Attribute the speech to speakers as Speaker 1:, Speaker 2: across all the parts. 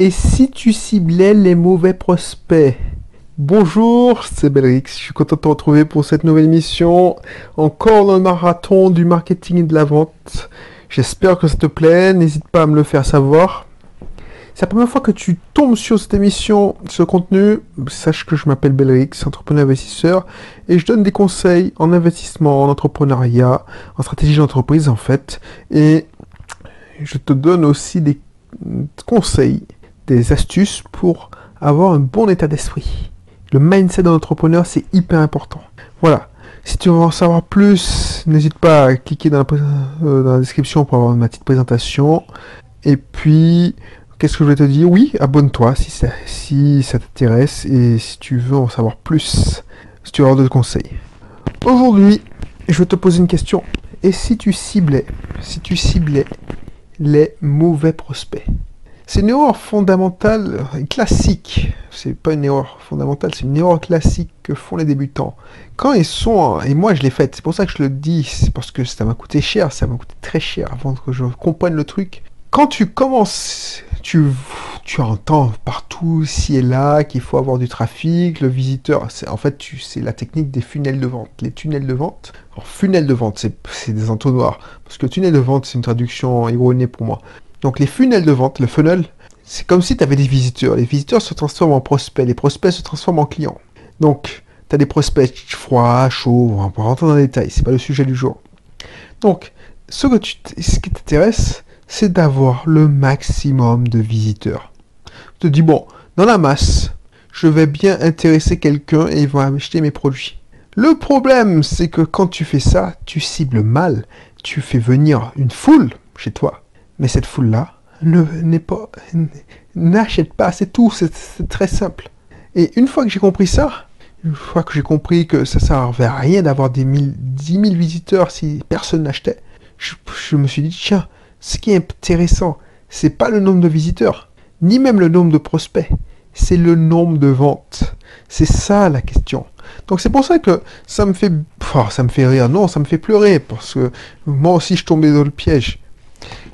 Speaker 1: Et si tu ciblais les mauvais prospects? Bonjour, c'est Belrix, je suis content de te retrouver pour cette nouvelle émission, encore dans le marathon du marketing et de la vente. J'espère que ça te plaît, n'hésite pas à me le faire savoir. C'est la première fois que tu tombes sur cette émission, ce contenu, sache que je m'appelle Belrix, entrepreneur investisseur, et je donne des conseils en investissement, en entrepreneuriat, en stratégie d'entreprise en fait, et je te donne aussi des conseils, astuces pour avoir un bon état d'esprit. Le mindset d'un entrepreneur, c'est hyper important. Voilà. Si tu veux en savoir plus, n'hésite pas à cliquer dans la, euh, description pour avoir ma petite présentation. Et puis, qu'est-ce que je vais te dire? Oui, abonne-toi si ça, si ça t'intéresse et si tu veux en savoir plus, si tu avoir d'autres conseils. Aujourd'hui, je vais te poser une question. Et si tu ciblais, si tu ciblais les mauvais prospects? C'est une erreur fondamentale, classique. C'est pas une erreur fondamentale, c'est une erreur classique que font les débutants. Quand ils sont, et moi je l'ai faite, c'est pour ça que je le dis, c'est parce que ça m'a coûté cher, ça m'a coûté très cher avant que je comprenne le truc. Quand tu commences, tu, tu entends partout, ci et là, qu'il faut avoir du trafic, le visiteur, en fait, c'est la technique des funnels de vente. Les tunnels de vente, alors funnels de vente, c'est, c'est des entonnoirs, parce que tunnel de vente, c'est une traduction erronée pour moi. Donc les funnels de vente, le funnel, c'est comme si tu avais des visiteurs. Les visiteurs se transforment en prospects, les prospects se transforment en clients. Donc, tu as des prospects froids, chauds, on va rentrer dans les détails, c'est pas le sujet du jour. Donc, ce, qui t'intéresse, c'est d'avoir le maximum de visiteurs. Tu te dis, bon, dans la masse, je vais bien intéresser quelqu'un et il va acheter mes produits. Le problème, c'est que quand tu fais ça, tu cibles mal. Tu fais venir une foule chez toi. Mais cette foule-là n'achète pas, c'est tout, c'est très simple. Et une fois que j'ai compris ça, une fois que j'ai compris que ça ne servait à rien d'avoir des 10 000 visiteurs si personne n'achetait, je, me suis dit, tiens, ce qui est intéressant, c'est pas le nombre de visiteurs, ni même le nombre de prospects, c'est le nombre de ventes. C'est ça la question. Donc c'est pour ça que ça me fait, ça me fait rire, non, ça me fait pleurer, parce que moi aussi je tombais dans le piège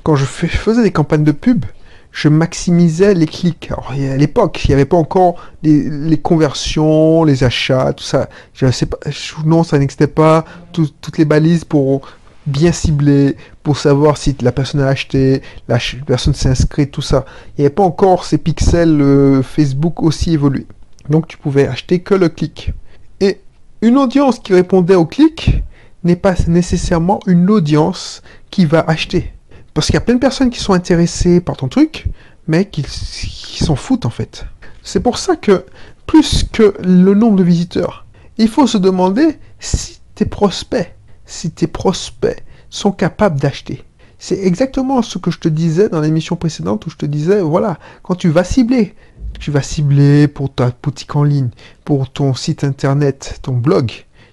Speaker 1: quand je faisais des campagnes de pub, je maximisais les clics. Alors, à l'époque, il n'y avait pas encore les, conversions, les achats, tout ça. Je sais pas, non, ça n'existait pas. toutes les balises pour bien cibler, pour savoir si la personne a acheté, la personne s'est inscrite, tout ça. Il n'y avait pas encore ces pixels euh, Facebook aussi évolués. Donc, tu pouvais acheter que le clic. Et une audience qui répondait au clic n'est pas nécessairement une audience qui va acheter. Parce qu'il y a plein de personnes qui sont intéressées par ton truc, mais qui, s'en foutent en fait. C'est pour ça que, plus que le nombre de visiteurs, il faut se demander si tes prospects, si tes prospects sont capables d'acheter. C'est exactement ce que je te disais dans l'émission précédente où je te disais, voilà, quand tu vas cibler, tu vas cibler pour ta boutique en ligne, pour ton site internet, ton blog,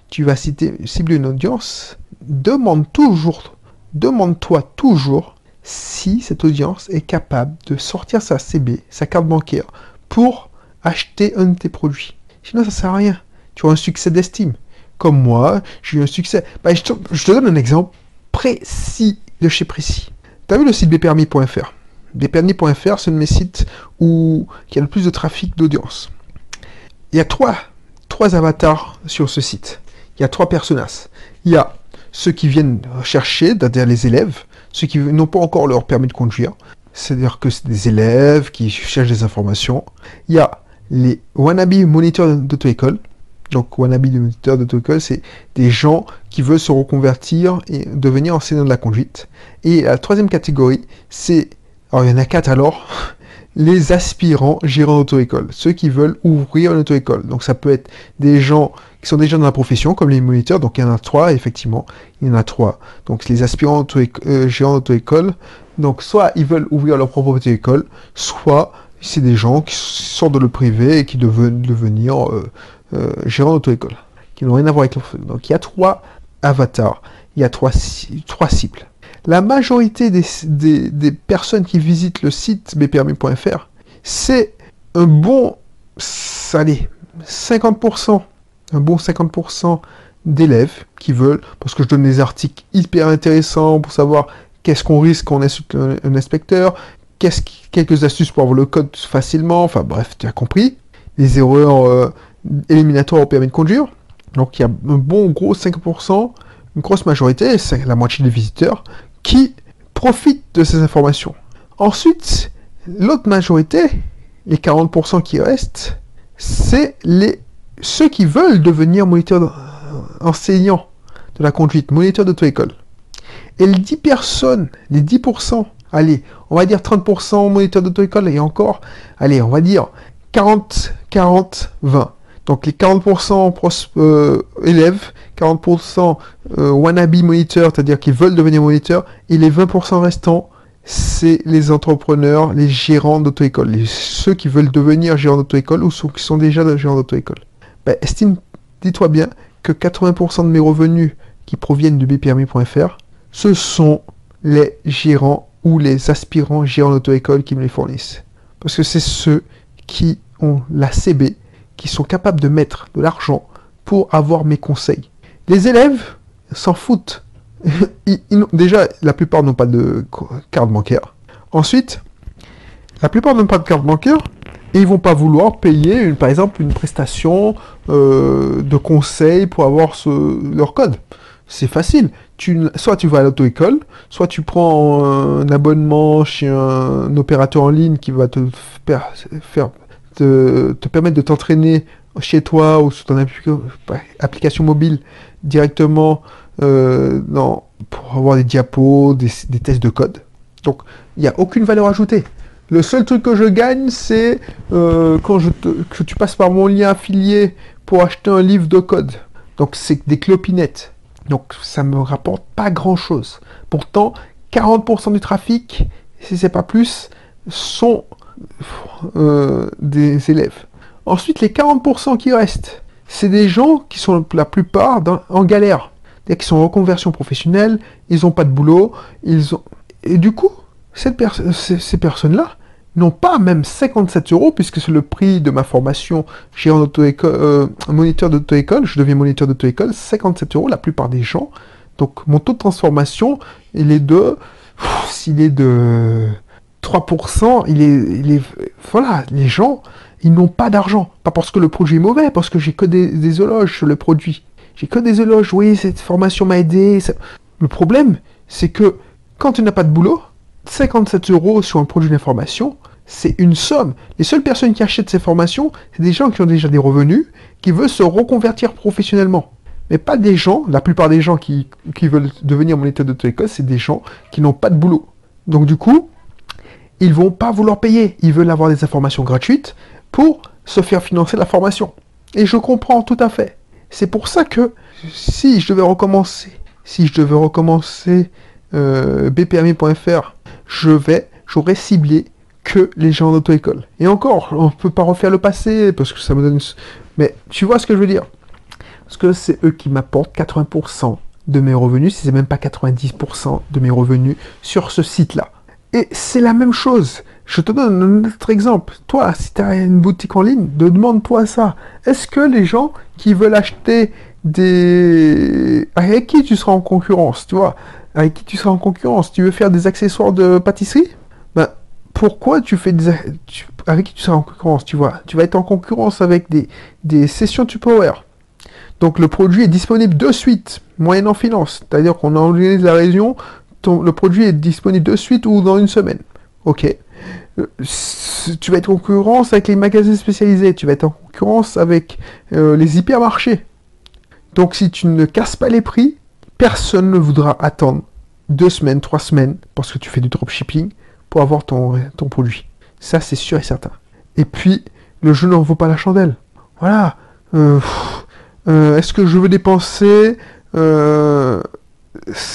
Speaker 1: tu vas cibler une audience, demande toujours demande-toi toujours si cette audience est capable de sortir sa CB, sa carte bancaire, pour acheter un de tes produits. Sinon, ça sert à rien. Tu as un succès d'estime. Comme moi, j'ai eu un succès. Bah, je, te, donne un exemple précis de chez précis. Tu as vu le site bpermis.fr Bpermis.fr, c'est un de mes sites où il y a le plus de trafic d'audience. Il y a trois, trois avatars sur ce site. Il y a trois personas. Il y a ceux qui viennent chercher, c'est-à-dire les élèves, ceux qui n'ont pas encore leur permis de conduire, c'est-à-dire que c'est des élèves qui cherchent des informations. Il y a les wannabe moniteurs d'auto-école. Donc, wannabe moniteurs d'auto-école, c'est des gens qui veulent se reconvertir et devenir enseignants de la conduite. Et la troisième catégorie, c'est, alors il y en a quatre alors, les aspirants gérants d'auto-école, ceux qui veulent ouvrir une auto-école. Donc ça peut être des gens qui sont déjà dans la profession, comme les moniteurs, donc il y en a trois, effectivement, il y en a trois. Donc les aspirants euh, gérants d'auto-école, donc soit ils veulent ouvrir leur propre auto-école, soit c'est des gens qui sortent de le privé et qui veulent devenir euh, euh, gérants d'auto-école, qui n'ont rien à voir avec leur... Donc il y a trois avatars, il y a trois, trois cibles. La majorité des, personnes qui visitent le site bpermis.fr, c'est un bon, allez, 50%, un bon 50% d'élèves qui veulent, parce que je donne des articles hyper intéressants pour savoir qu'est-ce qu'on risque quand on insulte un, inspecteur, qu'est-ce quelques astuces pour avoir le code facilement. Enfin bref, tu as compris. Les erreurs euh, éliminatoires au permis de conduire. Donc il y a un bon gros 5%, une grosse majorité, la moitié des visiteurs, qui profitent de ces informations. Ensuite, l'autre majorité, les 40% qui restent, c'est ceux qui veulent devenir moniteur euh, enseignant de la conduite, moniteur d'auto-école. Et les 10 personnes, les 10%, allez, on va dire 30% moniteur d'auto-école et encore, allez, on va dire 40, 40, 20. Donc les 40% euh, élèves, 40% euh, wannabe moniteur, c'est-à-dire qui veulent devenir moniteur, et les 20% restants, c'est les entrepreneurs, les gérants d'auto-école, ceux qui veulent devenir gérants d'auto-école ou ceux qui sont déjà gérants d'auto-école. Ben, estime, dis-toi bien que 80% de mes revenus qui proviennent du bpermis.fr, ce sont les gérants ou les aspirants gérants d'auto-école qui me les fournissent. Parce que c'est ceux qui ont la CB, sont capables de mettre de l'argent pour avoir mes conseils. Les élèves s'en foutent. déjà, la plupart n'ont pas de carte bancaire. Ensuite, la plupart n'ont pas de carte bancaire et ils vont pas vouloir payer, par exemple, une prestation euh, de conseil pour avoir leur code. C'est facile. soit tu vas à l'auto-école, soit tu prends un abonnement chez un opérateur en ligne qui va te faire te, permettre de t'entraîner chez toi ou sur ton application mobile directement euh, pour avoir des diapos, des, tests de code. Donc, il n'y a aucune valeur ajoutée. Le seul truc que je gagne, c'est euh, quand je que tu passes par mon lien affilié pour acheter un livre de code. Donc, c'est des clopinettes. Donc, ça me rapporte pas grand-chose. Pourtant, 40% du trafic, si c'est pas plus, sont euh, des élèves. Ensuite, les 40% qui restent, c'est des gens qui sont la plupart en galère. Qui sont en reconversion professionnelle, ils n'ont pas de boulot, ils ont... Et du coup, ces, ces personnes-là n'ont pas même 57 euros, puisque c'est le prix de ma formation chez un euh, moniteur d'auto-école, je deviens moniteur d'auto-école, 57 euros la plupart des gens. Donc mon taux de transformation, il est de... S'il est de 3%, il est, il est, voilà, les gens, ils n'ont pas d'argent. Pas parce que le produit est mauvais, parce que j'ai que des, éloges sur le produit. J'ai que des éloges, oui, cette formation m'a aidé. Le problème, c'est que quand tu n'as pas de boulot, 57 euros sur un produit d'information, c'est une somme. Les seules personnes qui achètent ces formations, c'est des gens qui ont déjà des revenus, qui veulent se reconvertir professionnellement. Mais pas des gens, la plupart des gens qui, veulent devenir moniteur d'auto-école, c'est des gens qui n'ont pas de boulot. Donc du coup, ils vont pas vouloir payer. Ils veulent avoir des informations gratuites pour se faire financer la formation. Et je comprends tout à fait. C'est pour ça que si je devais recommencer, si je devais recommencer euh, je vais, j'aurais ciblé que les gens d'auto-école. Et encore, on ne peut pas refaire le passé parce que ça me donne. Mais tu vois ce que je veux dire? Parce que c'est eux qui m'apportent 80% de mes revenus, si c'est même pas 90% de mes revenus sur ce site-là. Et c'est la même chose. Je te donne un autre exemple. Toi, si tu as une boutique en ligne, demande-toi ça. Est-ce que les gens qui veulent acheter des... Avec qui tu seras en concurrence, tu vois? Avec qui tu seras en concurrence? Tu veux faire des accessoires de pâtisserie? Ben, pourquoi tu fais des... Avec qui tu seras en concurrence, tu vois? Tu vas être en concurrence avec des, des sessions Power. Donc le produit est disponible de suite, moyennant finance. C'est-à-dire qu'on a la le produit est disponible de suite ou dans une semaine. Ok. Euh, tu vas être en concurrence avec les magasins spécialisés, tu vas être en concurrence avec euh, les hypermarchés. Donc si tu ne casses pas les prix, personne ne voudra attendre deux semaines, trois semaines, parce que tu fais du dropshipping, pour avoir ton, ton produit. Ça, c'est sûr et certain. Et puis, le jeu n'en vaut pas la chandelle. Voilà. Euh, est-ce que je veux dépenser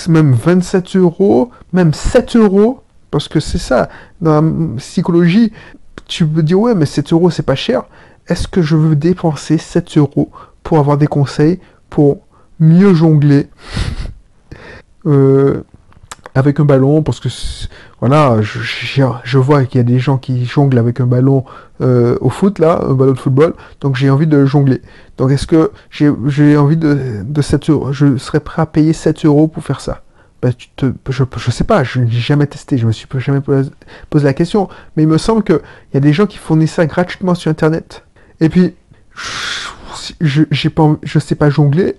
Speaker 1: même 27 euros, même 7 euros, parce que c'est ça, dans la psychologie, tu peux dire ouais mais 7 euros c'est pas cher, est-ce que je veux dépenser 7 euros pour avoir des conseils pour mieux jongler? Euh, avec un ballon parce que voilà, je, vois qu'il y a des gens qui jonglent avec un ballon euh, au foot là, un ballon de football, donc j'ai envie de jongler. Donc est-ce que j'ai envie de, de 7 euros, je serais prêt à payer 7 euros pour faire ça? Bah, tu te, je, je sais pas, je n'ai jamais testé, je me suis jamais posé, la question, mais il me semble qu'il y a des gens qui fournissent ça gratuitement sur Internet. Et puis, je, j'ai pas, je sais pas jongler,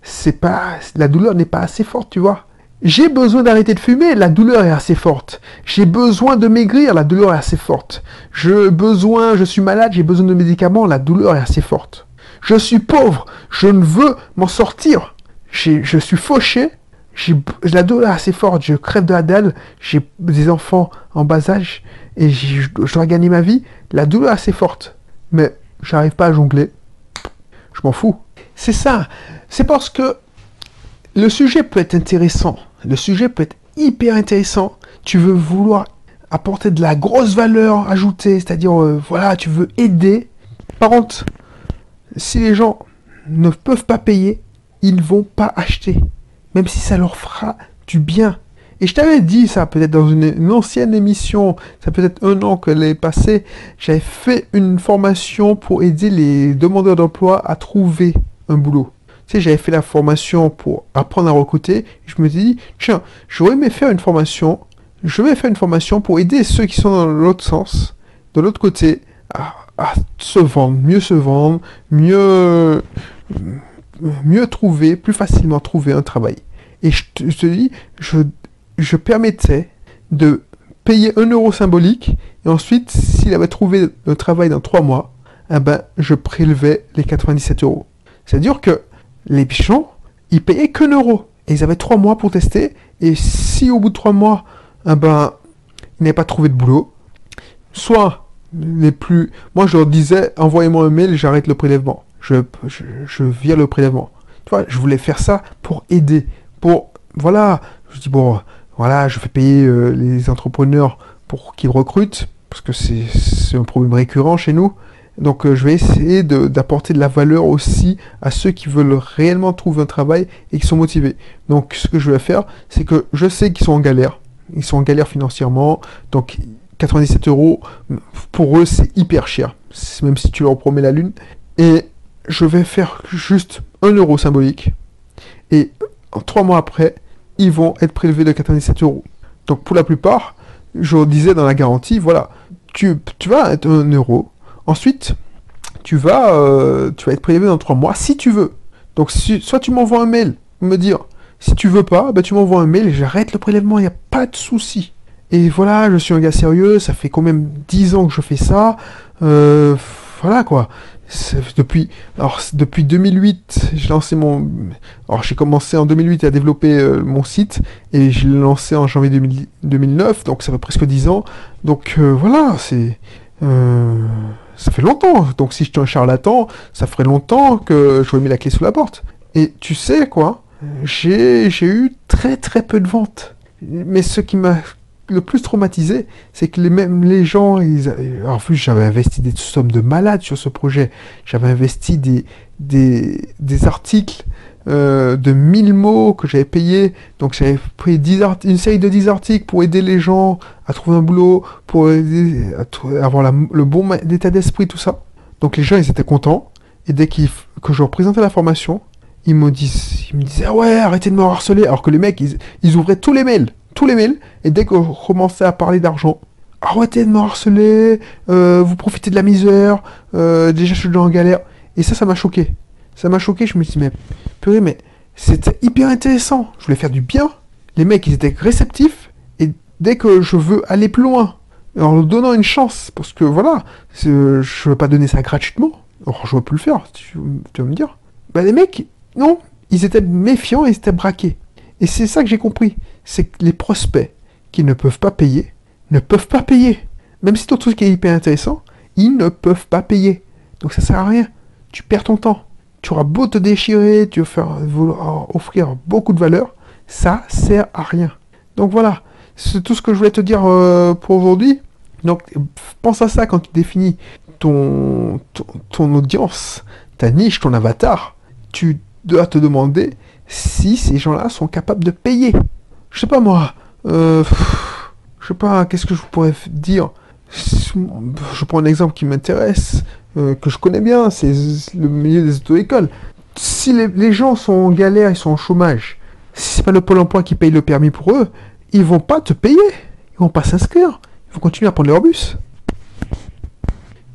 Speaker 1: c'est pas, la douleur n'est pas assez forte, tu vois. J'ai besoin d'arrêter de fumer, la douleur est assez forte. J'ai besoin de maigrir, la douleur est assez forte. Je besoin, je suis malade, j'ai besoin de médicaments, la douleur est assez forte. Je suis pauvre, je ne veux m'en sortir. Je suis fauché, j'ai la douleur est assez forte, je crève de la dalle, j'ai des enfants en bas âge et je dois gagner ma vie. La douleur est assez forte, mais j'arrive pas à jongler. Je m'en fous. C'est ça. C'est parce que le sujet peut être intéressant. Le sujet peut être hyper intéressant. Tu veux vouloir apporter de la grosse valeur ajoutée, c'est-à-dire, euh, voilà, tu veux aider. Par contre, si les gens ne peuvent pas payer, ils ne vont pas acheter, même si ça leur fera du bien. Et je t'avais dit ça peut-être dans une, ancienne émission, ça peut être un an qu'elle est passée, j'avais fait une formation pour aider les demandeurs d'emploi à trouver un boulot. Tu j'avais fait la formation pour apprendre à recruter. Je me suis dit, tiens, j'aurais aimé faire une formation. Je vais faire une formation pour aider ceux qui sont dans l'autre sens, de l'autre côté, à, à se vendre, mieux se vendre, mieux mieux trouver, plus facilement trouver un travail. Et je te, dis, je, je permettais de payer un euro symbolique, et ensuite, s'il avait trouvé un travail dans trois mois, eh ben, je prélevais les 97 euros. C'est-à-dire que les bichons, ils payaient qu'un euro. Et ils avaient trois mois pour tester. Et si au bout de trois mois, eh ben, ils n'avaient pas trouvé de boulot, soit les plus... Moi, je leur disais, envoyez-moi un mail, j'arrête le prélèvement je, je, vire le prélèvement. Tu vois, je voulais faire ça pour aider, pour, voilà, je dis, bon, voilà, je fais payer euh, les entrepreneurs pour qu'ils recrutent, parce que c'est un problème récurrent chez nous. Donc euh, je vais essayer d'apporter de, la valeur aussi à ceux qui veulent réellement trouver un travail et qui sont motivés. Donc ce que je vais faire, c'est que je sais qu'ils sont en galère. Ils sont en galère financièrement. Donc 97 euros, pour eux, c'est hyper cher. Même si tu leur promets la lune. Et je vais faire juste un euro symbolique. Et trois mois après, ils vont être prélevés de 97 euros. Donc pour la plupart, je disais dans la garantie, voilà, tu, tu vas être un euro. Ensuite, tu vas, euh, tu vas être prélevé dans trois mois si tu veux. Donc soit tu m'envoies un mail, me dire, si tu veux pas, ben, tu m'envoies un mail et j'arrête le prélèvement, il n'y a pas de souci. Et voilà, je suis un gars sérieux, ça fait quand même 10 ans que je fais ça. Euh, voilà quoi depuis alors depuis 2008 j'ai lancé mon alors j'ai commencé en 2008 à développer euh, mon site et je l'ai lancé en janvier 2009 donc ça fait presque 10 ans donc voilà c'est ça fait longtemps. Donc si je suis un charlatan ça ferait longtemps que j'aurais mis la clé sous la porte. Et tu sais quoi? J'ai eu très très peu de ventes. Mais ce qui m'a le plus traumatisé, c'est que les, même les gens, en plus j'avais investi des sommes de malades sur ce projet. J'avais investi des, des, articles euh, de 1000 mots que j'avais payé. Donc j'avais pris 10 une série de 10 articles pour aider les gens à trouver un boulot, pour avoir le bon état d'esprit, tout ça. Donc les gens, ils étaient contents. Et dès que je leur présentais la formation, ils ils me disaient ah ouais, arrêtez de me harceler. Alors que les mecs, ils, ouvraient tous les mails tous les mails, et dès qu'on commençait à parler d'argent, arrêtez de me harceler, euh, vous profitez de la misère, euh, déjà je suis en galère. Et ça, ça m'a choqué. Ça m'a choqué, je me suis dit, mais mais c'était hyper intéressant. Je voulais faire du bien. Les mecs, ils étaient réceptifs, et dès que je veux aller plus loin, en leur donnant une chance, parce que voilà, je veux pas donner ça gratuitement. Alors, je veux plus le faire, tu, tu vas me dire. Bah, les mecs, non, ils étaient méfiants et ils étaient braqués. Et c'est ça que j'ai compris. C'est que les prospects qui ne peuvent pas payer, ne peuvent pas payer. Même si ton truc est hyper intéressant, ils ne peuvent pas payer. Donc ça sert à rien. Tu perds ton temps. Tu auras beau te déchirer, tu vas faire, offrir beaucoup de valeur, ça sert à rien. Donc voilà, c'est tout ce que je voulais te dire euh, pour aujourd'hui. Donc pense à ça quand tu définis ton, ton audience, ta niche, ton avatar. Tu dois te demander si ces gens-là sont capables de payer. Je sais pas moi, euh, je sais pas, qu'est-ce que je pourrais dire? Je prends un exemple qui m'intéresse, euh, que je connais bien, c'est le milieu des auto-écoles. Si les, gens sont en galère, ils sont en chômage, si c'est pas le Pôle emploi qui paye le permis pour eux, ils vont pas te payer. Ils vont pas s'inscrire. Ils vont continuer à prendre leur bus.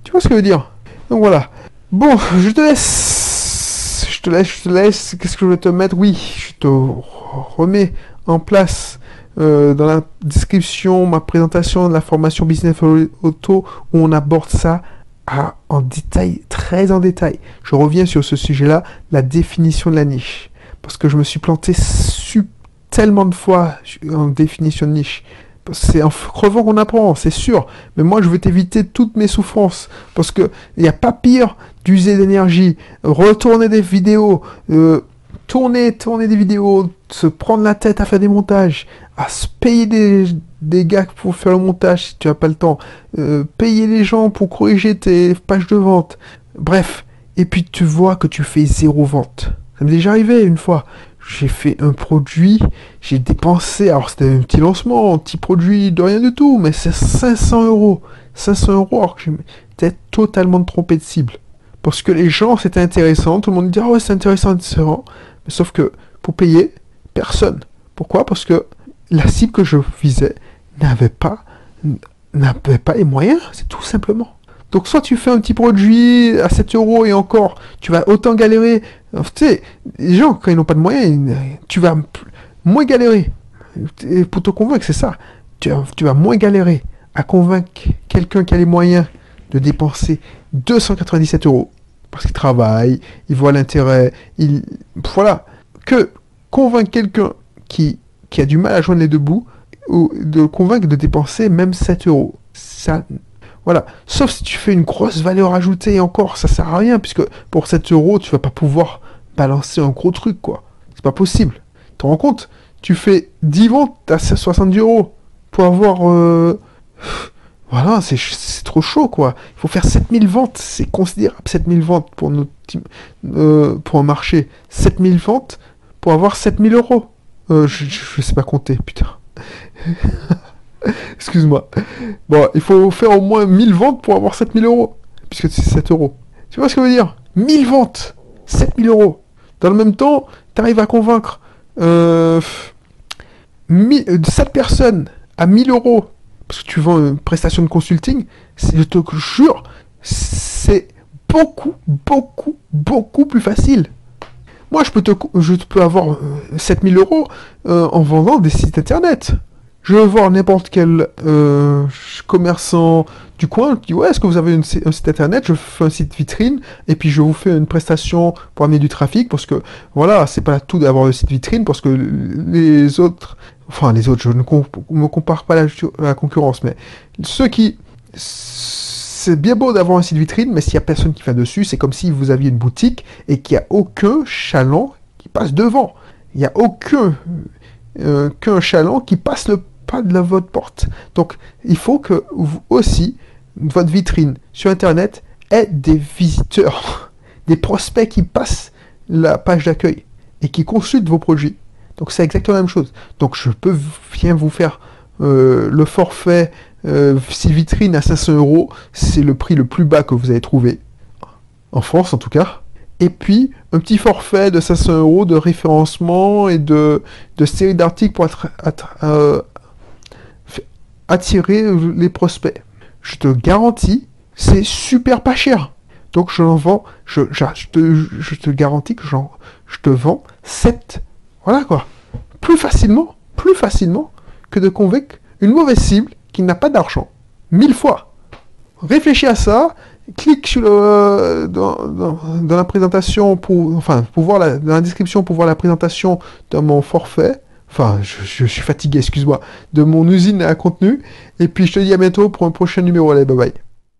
Speaker 1: Tu vois ce que je veux dire? Donc voilà. Bon, je te laisse. Je te laisse, je te laisse. Qu'est-ce que je vais te mettre? Oui, je te remets en place euh, dans la description ma présentation de la formation Business Auto où on aborde ça en détail, très en détail. Je reviens sur ce sujet-là, la définition de la niche. Parce que je me suis planté tellement de fois en définition de niche. C'est en crevant qu'on apprend, c'est sûr. Mais moi, je veux t'éviter toutes mes souffrances. Parce que il n'y a pas pire d'user d'énergie, retourner des vidéos, euh, tourner, tourner des vidéos, se prendre la tête à faire des montages, à se payer des, des gars pour faire le montage si tu n'as pas le temps, euh, payer les gens pour corriger tes pages de vente. Bref, et puis tu vois que tu fais zéro vente. Ça m'est déjà arrivé une fois. J'ai fait un produit, j'ai dépensé, alors c'était un petit lancement, un petit produit de rien du tout, mais c'est 500 euros. 500 euros alors que j'étais totalement trompé de cible. Parce que les gens, c'était intéressant, tout le monde dit, oh c'est intéressant, intéressant. Sauf que, pour payer, personne. Pourquoi? Parce que la cible que je visais n'avait pas, n'avait pas les moyens, c'est tout simplement. Donc soit tu fais un petit produit à 7 euros et encore, tu vas autant galérer. Tu sais, les gens, quand ils n'ont pas de moyens, tu vas moins galérer. Pour te convaincre, c'est ça. Tu vas moins galérer à convaincre quelqu'un qui a les moyens de dépenser 297 euros parce qu'il travaille, il voit l'intérêt, il voilà que convaincre quelqu'un qui, a du mal à joindre les deux bouts ou de convaincre de dépenser même 7 euros. Ça, voilà. Sauf si tu fais une grosse valeur ajoutée encore, ça sert à rien, puisque pour 7 euros, tu vas pas pouvoir balancer un gros truc, quoi. C'est pas possible. Tu te rends compte? Tu fais 10 ventes à 70 euros pour avoir. Euh, voilà, c'est trop chaud, quoi. Il faut faire 7000 ventes, c'est considérable, 7000 ventes pour, euh, pour un marché. 7000 ventes pour avoir 7000 euros. Euh, je, je sais pas compter, putain. Excuse-moi. Bon, il faut faire au moins 1000 ventes pour avoir 7000 euros. Puisque c'est 7 euros. Tu vois ce que je veux dire? 1000 ventes 7000 euros. Dans le même temps, tu arrives à convaincre euh, 7 euh, personnes à 1000 euros. Parce que tu vends une prestation de consulting. Je te jure, c'est beaucoup, beaucoup, beaucoup plus facile. Moi, je peux, te, je peux avoir 7000 euh, euros euh, en vendant des sites internet. Je veux voir n'importe quel euh, commerçant du coin qui dit ouais est-ce que vous avez un site internet? Je fais un site vitrine et puis je vous fais une prestation pour amener du trafic parce que voilà c'est pas tout d'avoir le site vitrine parce que les autres enfin les autres je ne me compare pas à la, concurrence mais ceux qui c'est bien beau d'avoir un site vitrine mais s'il y a personne qui vient dessus c'est comme si vous aviez une boutique et qu'il n'y a aucun chaland qui passe devant il n'y a aucun euh, chaland qui passe le de la votre porte. Donc, il faut que vous aussi, votre vitrine sur Internet ait des visiteurs, des prospects qui passent la page d'accueil et qui consultent vos produits. Donc, c'est exactement la même chose. Donc, je peux bien vous faire euh, le forfait euh, si vitrine à 500 euros. C'est le prix le plus bas que vous avez trouvé. En France, en tout cas. Et puis, un petit forfait de 500 euros de référencement et de, de série d'articles pour euh, attirer les prospects. Je te garantis, c'est super pas cher. Donc je vends, je, te, garantis que je te vends 7, voilà quoi. Plus facilement, plus facilement que de convaincre une mauvaise cible qui n'a pas d'argent. Mille fois. Réfléchis à ça, clique sur le, dans, la présentation pour, enfin, pour voir la, dans la description pour voir la présentation de mon forfait Enfin, je, suis fatigué, excuse-moi, de mon usine à contenu. Et puis je te dis à bientôt pour un prochain numéro. Allez, bye bye.